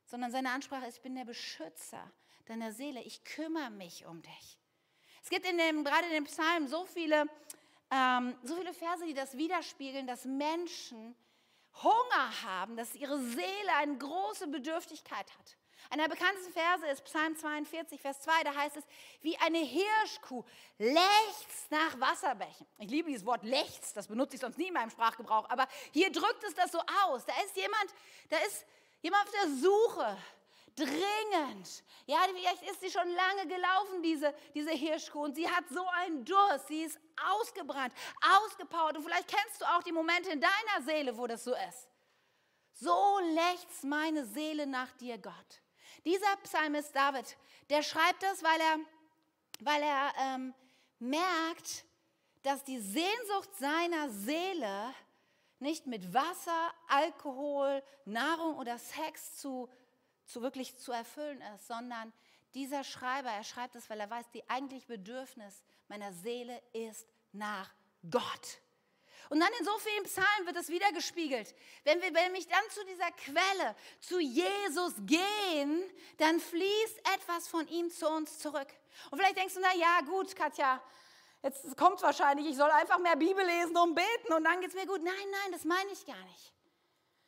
sondern seine Ansprache ist, ich bin der Beschützer deiner Seele. Ich kümmere mich um dich. Es gibt in dem, gerade in den Psalmen so viele, ähm, so viele Verse, die das widerspiegeln, dass Menschen Hunger haben, dass ihre Seele eine große Bedürftigkeit hat. Einer der bekanntesten Verse ist Psalm 42, Vers 2, da heißt es, wie eine Hirschkuh lechzt nach Wasserbächen. Ich liebe dieses Wort lechzt, das benutze ich sonst nie in meinem Sprachgebrauch, aber hier drückt es das so aus. Da ist jemand, da ist jemand auf der Suche, dringend. Ja, vielleicht ist sie schon lange gelaufen, diese, diese Hirschkuh, und sie hat so einen Durst, sie ist ausgebrannt, ausgepowert. Und vielleicht kennst du auch die Momente in deiner Seele, wo das so ist. So lechzt meine Seele nach dir, Gott. Dieser Psalmist David, der schreibt das, weil er, weil er ähm, merkt, dass die Sehnsucht seiner Seele nicht mit Wasser, Alkohol, Nahrung oder Sex zu, zu wirklich zu erfüllen ist, sondern dieser Schreiber, er schreibt es, weil er weiß, die eigentliche Bedürfnis meiner Seele ist nach Gott. Und dann in so vielen Psalmen wird es wieder gespiegelt. Wenn wir nämlich dann zu dieser Quelle, zu Jesus gehen, dann fließt etwas von ihm zu uns zurück. Und vielleicht denkst du, na ja, gut, Katja, jetzt kommt wahrscheinlich, ich soll einfach mehr Bibel lesen und beten und dann geht es mir gut. Nein, nein, das meine ich gar nicht.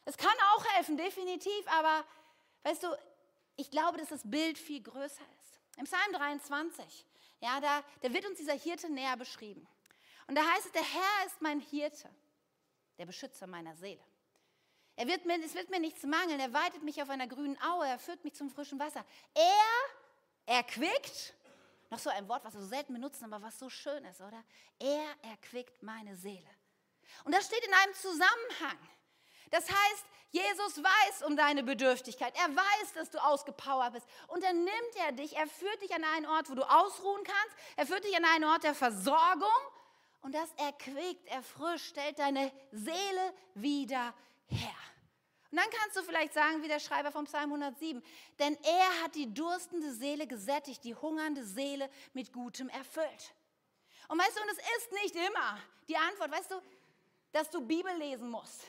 Es kann auch helfen, definitiv, aber weißt du, ich glaube, dass das Bild viel größer ist. Im Psalm 23, ja, da, da wird uns dieser Hirte näher beschrieben. Und da heißt es, der Herr ist mein Hirte, der Beschützer meiner Seele. Er wird mir, es wird mir nichts mangeln, er weitet mich auf einer grünen Aue, er führt mich zum frischen Wasser. Er erquickt noch so ein Wort, was wir so selten benutzen, aber was so schön ist, oder? Er erquickt meine Seele. Und das steht in einem Zusammenhang. Das heißt, Jesus weiß um deine Bedürftigkeit. Er weiß, dass du ausgepowert bist. Und dann nimmt er dich, er führt dich an einen Ort, wo du ausruhen kannst. Er führt dich an einen Ort der Versorgung. Und das erquickt, erfrischt, stellt deine Seele wieder her. Und dann kannst du vielleicht sagen, wie der Schreiber vom Psalm 107, denn er hat die durstende Seele gesättigt, die hungernde Seele mit Gutem erfüllt. Und weißt du, und es ist nicht immer die Antwort, weißt du, dass du Bibel lesen musst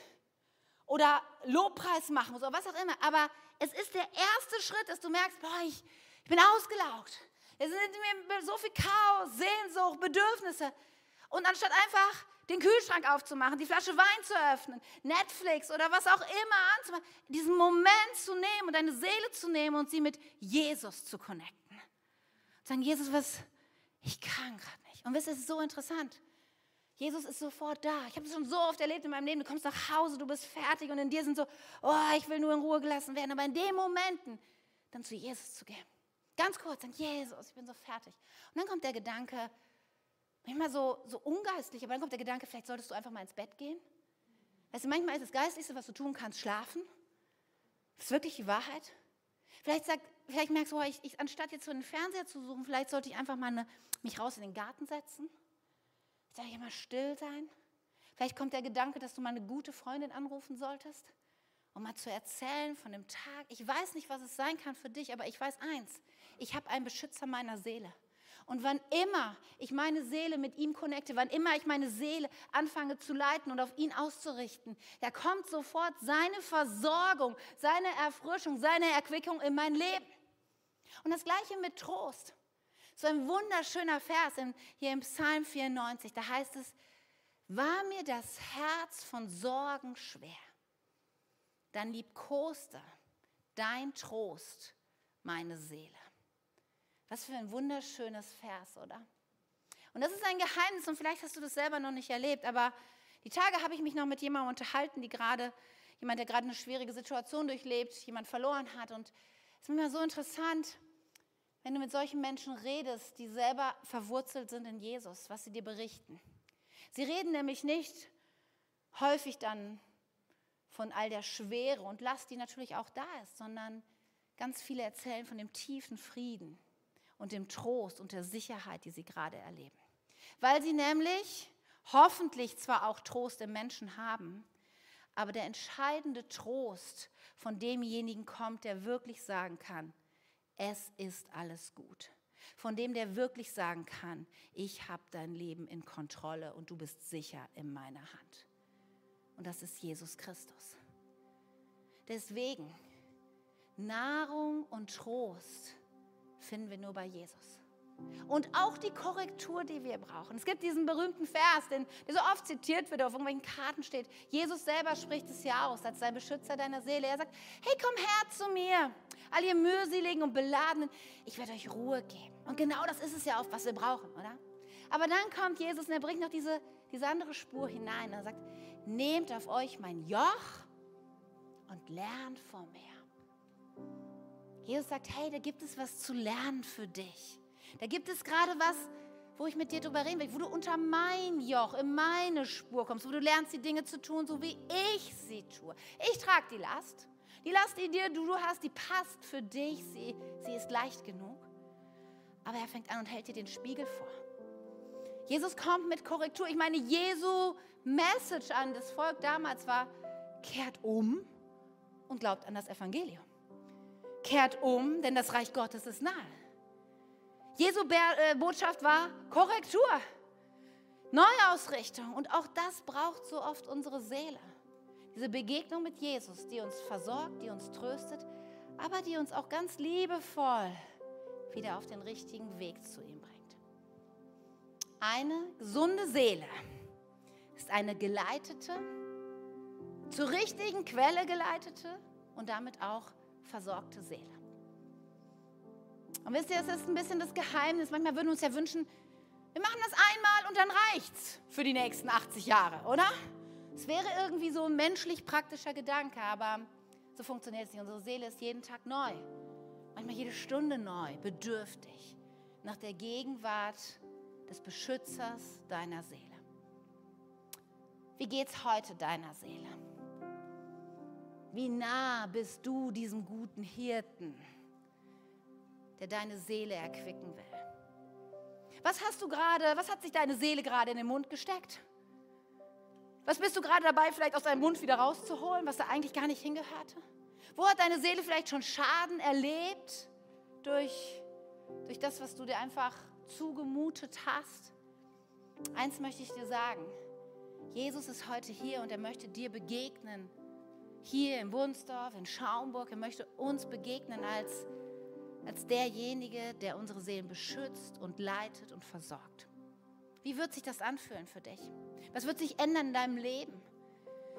oder Lobpreis machen oder was auch immer, aber es ist der erste Schritt, dass du merkst, boah, ich, ich bin ausgelaugt. Es sind mir so viel Chaos, Sehnsucht, Bedürfnisse. Und anstatt einfach den Kühlschrank aufzumachen, die Flasche Wein zu öffnen, Netflix oder was auch immer anzumachen, diesen Moment zu nehmen und deine Seele zu nehmen und sie mit Jesus zu connecten. Und sagen, Jesus, was, ich kann gerade nicht. Und wisst ihr, es ist so interessant. Jesus ist sofort da. Ich habe es schon so oft erlebt in meinem Leben. Du kommst nach Hause, du bist fertig und in dir sind so, oh, ich will nur in Ruhe gelassen werden. Aber in den Momenten dann zu Jesus zu gehen. Ganz kurz, sagen, Jesus, ich bin so fertig. Und dann kommt der Gedanke, Manchmal so, so ungeistlich, aber dann kommt der Gedanke, vielleicht solltest du einfach mal ins Bett gehen. Weißt du, manchmal ist das Geistlichste, was du tun kannst, schlafen. Das ist wirklich die Wahrheit. Vielleicht, sagt, vielleicht merkst du, oh, ich, ich, anstatt jetzt so einen Fernseher zu suchen, vielleicht sollte ich einfach mal eine, mich raus in den Garten setzen. Soll ich mal still sein? Vielleicht kommt der Gedanke, dass du mal eine gute Freundin anrufen solltest, um mal zu erzählen von dem Tag. Ich weiß nicht, was es sein kann für dich, aber ich weiß eins. Ich habe einen Beschützer meiner Seele. Und wann immer ich meine Seele mit ihm connecte, wann immer ich meine Seele anfange zu leiten und auf ihn auszurichten, da kommt sofort seine Versorgung, seine Erfrischung, seine Erquickung in mein Leben. Und das gleiche mit Trost. So ein wunderschöner Vers hier im Psalm 94, da heißt es, war mir das Herz von Sorgen schwer, dann liebkoste dein Trost meine Seele. Was für ein wunderschönes Vers, oder? Und das ist ein Geheimnis und vielleicht hast du das selber noch nicht erlebt, aber die Tage habe ich mich noch mit jemandem unterhalten, die gerade, jemand, der gerade eine schwierige Situation durchlebt, jemand verloren hat. Und es ist immer so interessant, wenn du mit solchen Menschen redest, die selber verwurzelt sind in Jesus, was sie dir berichten. Sie reden nämlich nicht häufig dann von all der Schwere und Last, die natürlich auch da ist, sondern ganz viele erzählen von dem tiefen Frieden, und dem Trost und der Sicherheit, die sie gerade erleben. Weil sie nämlich hoffentlich zwar auch Trost im Menschen haben, aber der entscheidende Trost von demjenigen kommt, der wirklich sagen kann, es ist alles gut. Von dem, der wirklich sagen kann, ich habe dein Leben in Kontrolle und du bist sicher in meiner Hand. Und das ist Jesus Christus. Deswegen, Nahrung und Trost finden wir nur bei Jesus. Und auch die Korrektur, die wir brauchen. Es gibt diesen berühmten Vers, den, der so oft zitiert wird, auf irgendwelchen Karten steht. Jesus selber spricht es ja aus, als sein Beschützer deiner Seele. Er sagt, hey, komm her zu mir, all ihr mühseligen und beladenen, ich werde euch Ruhe geben. Und genau das ist es ja auch, was wir brauchen, oder? Aber dann kommt Jesus und er bringt noch diese, diese andere Spur hinein. Er sagt, nehmt auf euch mein Joch und lernt von mir. Jesus sagt, hey, da gibt es was zu lernen für dich. Da gibt es gerade was, wo ich mit dir drüber reden will, wo du unter mein Joch, in meine Spur kommst, wo du lernst, die Dinge zu tun, so wie ich sie tue. Ich trage die Last. Die Last, die dir du, hast, die passt für dich. Sie, sie ist leicht genug. Aber er fängt an und hält dir den Spiegel vor. Jesus kommt mit Korrektur. Ich meine, Jesu Message an das Volk damals war, kehrt um und glaubt an das Evangelium. Kehrt um, denn das Reich Gottes ist nahe. Jesu äh, Botschaft war Korrektur, Neuausrichtung. Und auch das braucht so oft unsere Seele. Diese Begegnung mit Jesus, die uns versorgt, die uns tröstet, aber die uns auch ganz liebevoll wieder auf den richtigen Weg zu ihm bringt. Eine gesunde Seele ist eine geleitete, zur richtigen Quelle geleitete und damit auch versorgte Seele. Und wisst ihr, das ist ein bisschen das Geheimnis. Manchmal würden wir uns ja wünschen, wir machen das einmal und dann reicht's für die nächsten 80 Jahre, oder? Es wäre irgendwie so ein menschlich praktischer Gedanke, aber so funktioniert es nicht. Unsere Seele ist jeden Tag neu, manchmal jede Stunde neu, bedürftig nach der Gegenwart des Beschützers deiner Seele. Wie geht's heute deiner Seele? Wie nah bist du diesem guten Hirten, der deine Seele erquicken will? Was hast du gerade, was hat sich deine Seele gerade in den Mund gesteckt? Was bist du gerade dabei, vielleicht aus deinem Mund wieder rauszuholen, was da eigentlich gar nicht hingehörte? Wo hat deine Seele vielleicht schon Schaden erlebt durch, durch das, was du dir einfach zugemutet hast? Eins möchte ich dir sagen. Jesus ist heute hier und er möchte dir begegnen. Hier in Wunsdorf, in Schaumburg. Er möchte uns begegnen als, als derjenige, der unsere Seelen beschützt und leitet und versorgt. Wie wird sich das anfühlen für dich? Was wird sich ändern in deinem Leben,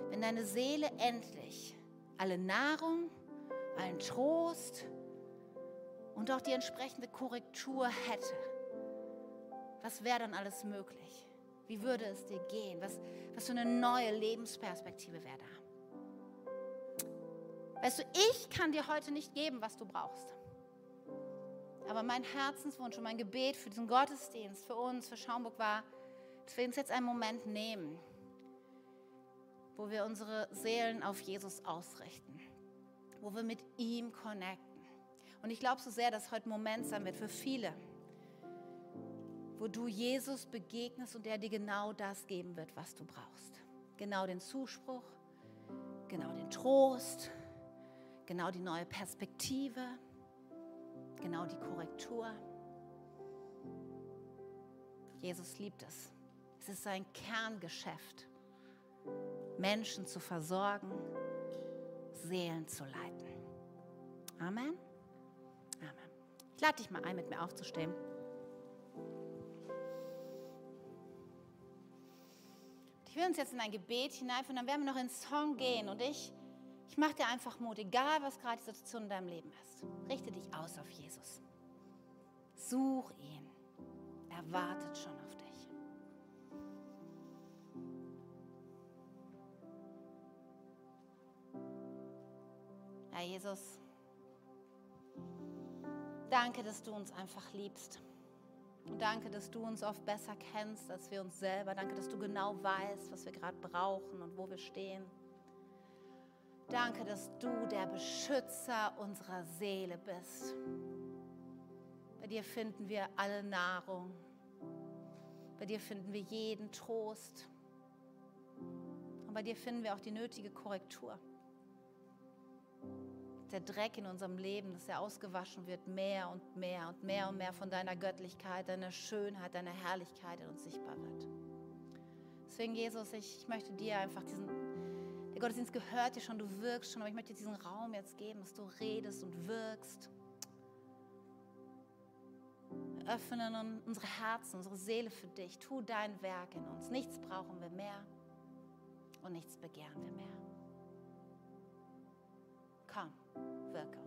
wenn deine Seele endlich alle Nahrung, allen Trost und auch die entsprechende Korrektur hätte? Was wäre dann alles möglich? Wie würde es dir gehen? Was, was für eine neue Lebensperspektive wäre da? Weißt du, ich kann dir heute nicht geben, was du brauchst. Aber mein Herzenswunsch und mein Gebet für diesen Gottesdienst, für uns, für Schaumburg war, dass wir uns jetzt einen Moment nehmen, wo wir unsere Seelen auf Jesus ausrichten, wo wir mit ihm connecten. Und ich glaube so sehr, dass heute ein Moment sein wird für viele, wo du Jesus begegnest und er dir genau das geben wird, was du brauchst. Genau den Zuspruch, genau den Trost, genau die neue Perspektive genau die Korrektur. Jesus liebt es. Es ist sein Kerngeschäft, Menschen zu versorgen, Seelen zu leiten. Amen. Amen. Ich lade dich mal ein, mit mir aufzustehen. Ich will uns jetzt in ein Gebet hineinführen, dann werden wir noch in Song gehen und ich ich mache dir einfach Mut, egal was gerade die Situation in deinem Leben ist. Richte dich aus auf Jesus. Such ihn. Er wartet schon auf dich. Ja, Jesus, danke, dass du uns einfach liebst. Und danke, dass du uns oft besser kennst als wir uns selber. Danke, dass du genau weißt, was wir gerade brauchen und wo wir stehen. Danke, dass du der Beschützer unserer Seele bist. Bei dir finden wir alle Nahrung. Bei dir finden wir jeden Trost. Und bei dir finden wir auch die nötige Korrektur. Der Dreck in unserem Leben, dass er ausgewaschen wird, mehr und mehr und mehr und mehr von deiner Göttlichkeit, deiner Schönheit, deiner Herrlichkeit in uns sichtbar wird. Deswegen, Jesus, ich, möchte dir einfach diesen Gottesdienst gehört dir schon, du wirkst schon, aber ich möchte dir diesen Raum jetzt geben, dass du redest und wirkst. Wir öffnen unsere Herzen, unsere Seele für dich. Tu dein Werk in uns. Nichts brauchen wir mehr und nichts begehren wir mehr. Komm, wirke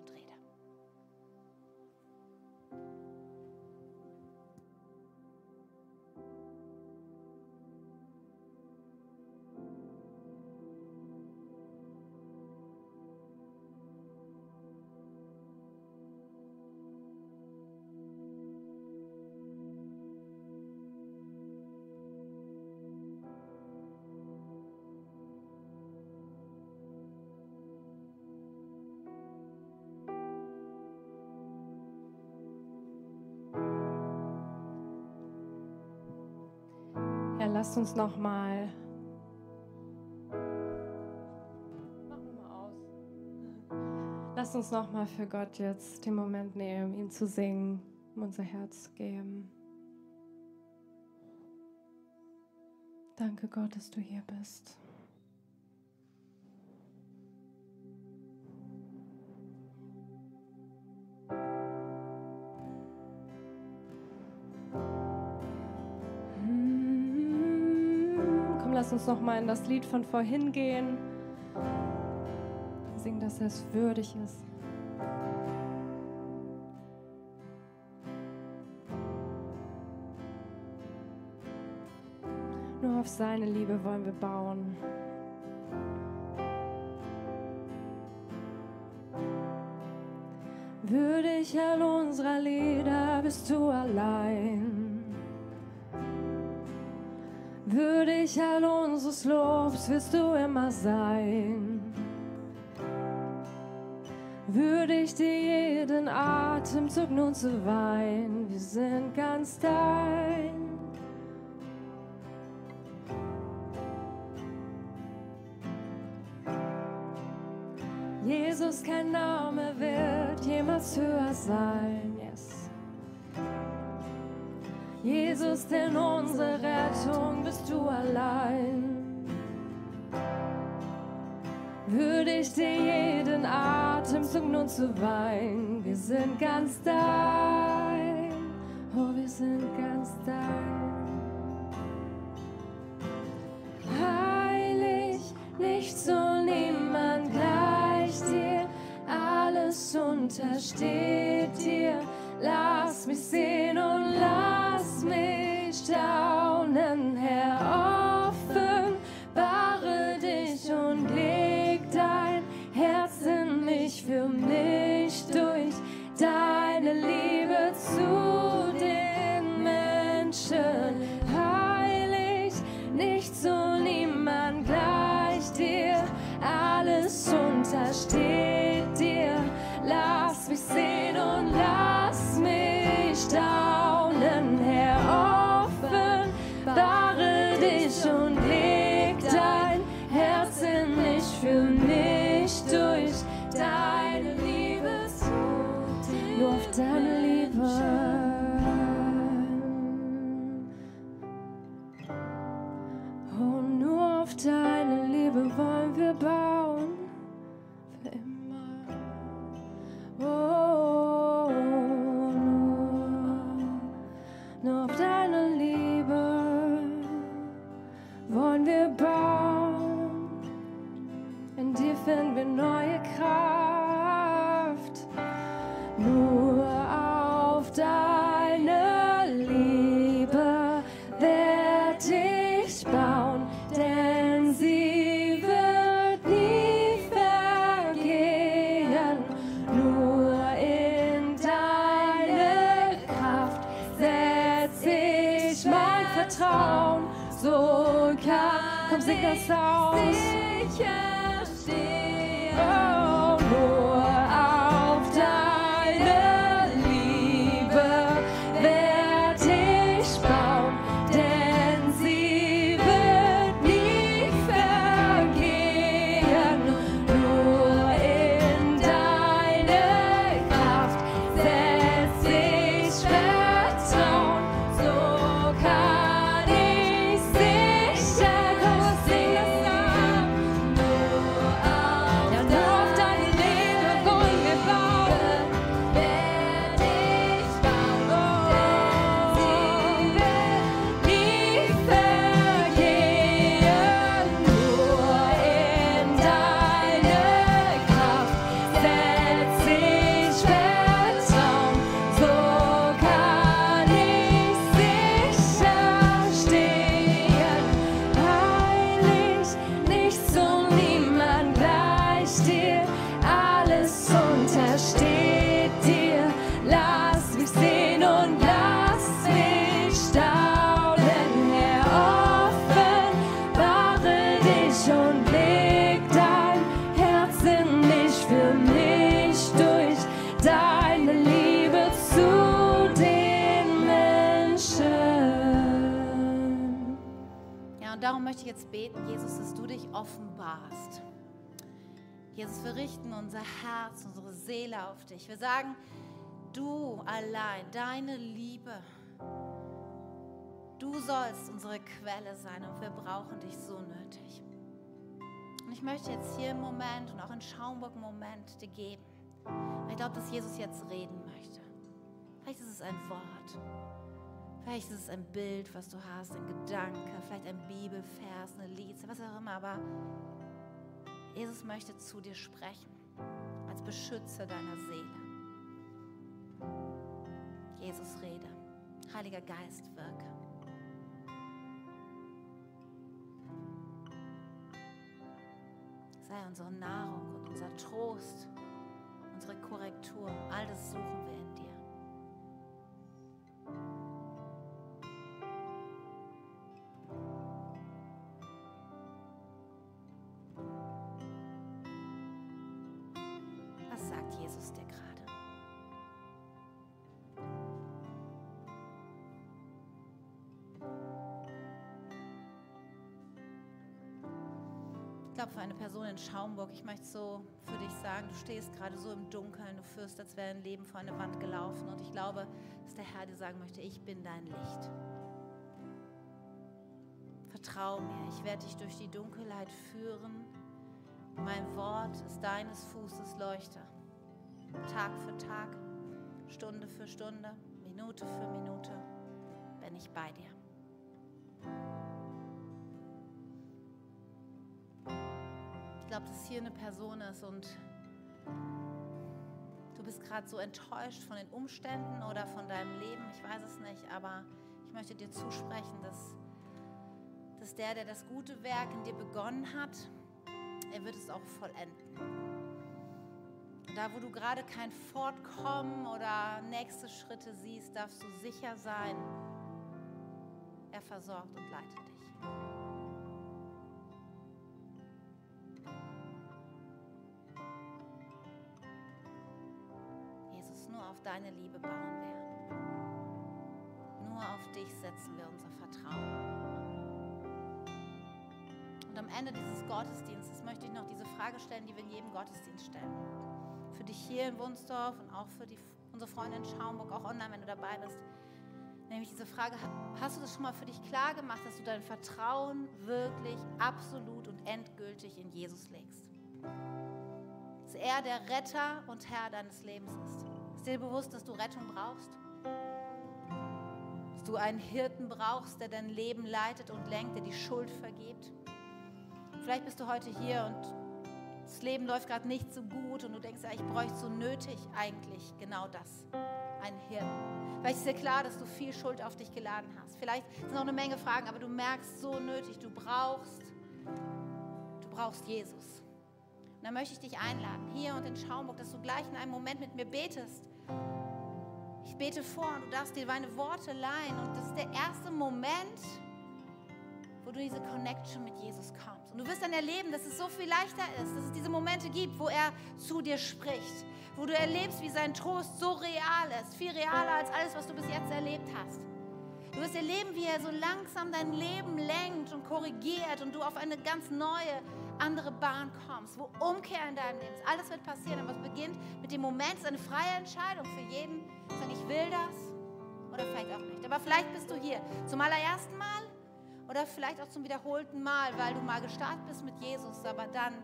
Ja, lasst uns noch mal Lasst uns noch mal für Gott jetzt den Moment nehmen, ihm zu singen, um unser Herz geben. Danke Gott, dass du hier bist. Uns noch mal in das Lied von vorhin gehen. Singen, dass er es würdig ist. Nur auf seine Liebe wollen wir bauen. Würdig all unserer Lieder bist du allein. Würdig all unseres Lobs wirst du immer sein. Würdig dir jeden Atemzug nun zu weihen. Wir sind ganz dein. Jesus, kein Name wird jemals höher sein. Yes. Jesus, denn unsere Rettung bist du allein. Würdig dir jeden Atemzug nun zu weihen. Wir sind ganz dein. Oh, wir sind ganz dein. Heilig, nichts und niemand gleich dir. Alles untersteht dir. Lass mich sehen und lass mich staunen, offenbarst. Jesus, wir richten unser Herz, unsere Seele auf dich. Wir sagen, du allein, deine Liebe, du sollst unsere Quelle sein und wir brauchen dich so nötig. Und ich möchte jetzt hier im Moment und auch in Schaumburg einen Moment dir geben. Ich glaube, dass Jesus jetzt reden möchte. Vielleicht ist es ein Wort. Vielleicht ist es ein Bild, was du hast, ein Gedanke, vielleicht ein Bibelvers, eine Lied, was auch immer. Aber Jesus möchte zu dir sprechen, als Beschützer deiner Seele. Jesus rede. Heiliger Geist wirke. Sei unsere Nahrung und unser Trost, unsere Korrektur. All das suchen wir in Was dir gerade? Ich glaube, für eine Person in Schaumburg, ich möchte so für dich sagen, du stehst gerade so im Dunkeln, du führst, als wäre ein Leben vor eine Wand gelaufen. Und ich glaube, dass der Herr dir sagen möchte, ich bin dein Licht. Vertrau mir, ich werde dich durch die Dunkelheit führen. Mein Wort ist deines Fußes Leuchter. Tag für Tag, Stunde für Stunde, Minute für Minute bin ich bei dir. Ich glaube, dass hier eine Person ist und du bist gerade so enttäuscht von den Umständen oder von deinem Leben. Ich weiß es nicht, aber ich möchte dir zusprechen, dass, dass der, der das gute Werk in dir begonnen hat, er wird es auch vollenden. Da, wo du gerade kein Fortkommen oder nächste Schritte siehst, darfst du sicher sein, er versorgt und leitet dich. Jesus, nur auf deine Liebe bauen wir. Nur auf dich setzen wir unser Vertrauen. Und am Ende dieses Gottesdienstes möchte ich noch diese Frage stellen, die wir in jedem Gottesdienst stellen. Dich hier in Wunsdorf und auch für die, unsere Freunde in Schaumburg, auch online, wenn du dabei bist. Nämlich diese Frage, hast du das schon mal für dich klar gemacht, dass du dein Vertrauen wirklich absolut und endgültig in Jesus legst? Dass er der Retter und Herr deines Lebens ist. Ist dir bewusst, dass du Rettung brauchst? Dass du einen Hirten brauchst, der dein Leben leitet und lenkt, der die Schuld vergibt? Vielleicht bist du heute hier und das Leben läuft gerade nicht so gut und du denkst, ja, ich bräuchte so nötig eigentlich genau das, einen Hirten. Vielleicht ist dir klar, dass du viel Schuld auf dich geladen hast. Vielleicht sind noch eine Menge Fragen, aber du merkst so nötig, du brauchst, du brauchst Jesus. Und dann möchte ich dich einladen, hier und in Schaumburg, dass du gleich in einem Moment mit mir betest. Ich bete vor und du darfst dir meine Worte leihen und das ist der erste Moment, du diese Connection mit Jesus kommst. Und du wirst dann erleben, dass es so viel leichter ist, dass es diese Momente gibt, wo er zu dir spricht, wo du erlebst, wie sein Trost so real ist, viel realer als alles, was du bis jetzt erlebt hast. Du wirst erleben, wie er so langsam dein Leben lenkt und korrigiert und du auf eine ganz neue, andere Bahn kommst, wo Umkehr in deinem Leben ist. Alles wird passieren, aber es beginnt mit dem Moment, es ist eine freie Entscheidung für jeden, sagen, ich will das oder vielleicht auch nicht. Aber vielleicht bist du hier zum allerersten Mal oder vielleicht auch zum wiederholten Mal, weil du mal gestartet bist mit Jesus, aber dann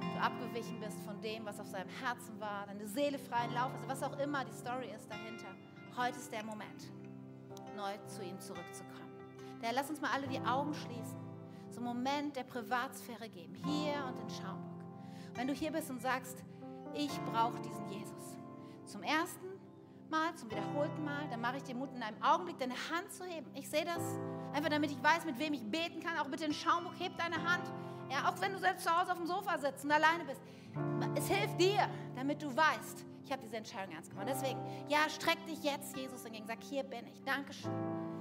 du abgewichen bist von dem, was auf seinem Herzen war, deine Seele freien Lauf ist, was auch immer die Story ist dahinter. Heute ist der Moment, neu zu ihm zurückzukommen. Daher lass uns mal alle die Augen schließen, so einen Moment der Privatsphäre geben, hier und in Schaumburg. Wenn du hier bist und sagst, ich brauche diesen Jesus. Zum ersten Mal, zum wiederholten Mal, dann mache ich dir Mut, in einem Augenblick deine Hand zu heben. Ich sehe das, einfach damit ich weiß, mit wem ich beten kann. Auch bitte in Schaumburg, heb deine Hand. Ja, auch wenn du selbst zu Hause auf dem Sofa sitzt und alleine bist. Es hilft dir, damit du weißt, ich habe diese Entscheidung ernst gemacht. Deswegen, ja, streck dich jetzt Jesus entgegen. Sag, hier bin ich. Dankeschön.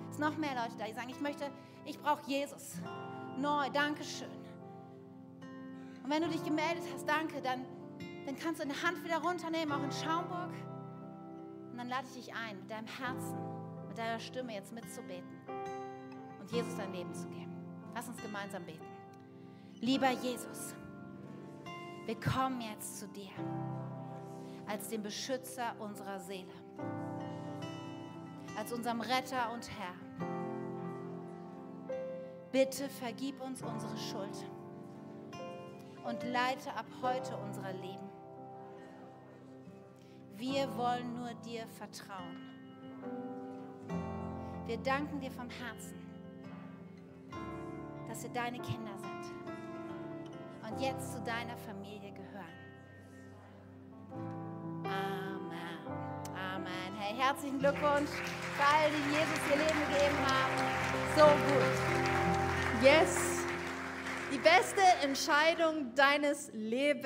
Es sind noch mehr Leute da, die sagen, ich möchte, ich brauche Jesus. Neu, Dankeschön. Und wenn du dich gemeldet hast, danke, dann, dann kannst du deine Hand wieder runternehmen, auch in Schaumburg. Und dann lade ich dich ein, mit deinem Herzen, mit deiner Stimme jetzt mitzubeten und Jesus dein Leben zu geben. Lass uns gemeinsam beten. Lieber Jesus, wir kommen jetzt zu dir als dem Beschützer unserer Seele, als unserem Retter und Herr. Bitte vergib uns unsere Schuld und leite ab heute unser Leben. Wir wollen nur dir vertrauen. Wir danken dir von Herzen, dass wir deine Kinder sind und jetzt zu deiner Familie gehören. Amen. Amen. Hey, herzlichen Glückwunsch für alle, die Jesus ihr Leben gegeben haben. So gut. Yes. Die beste Entscheidung deines Lebens.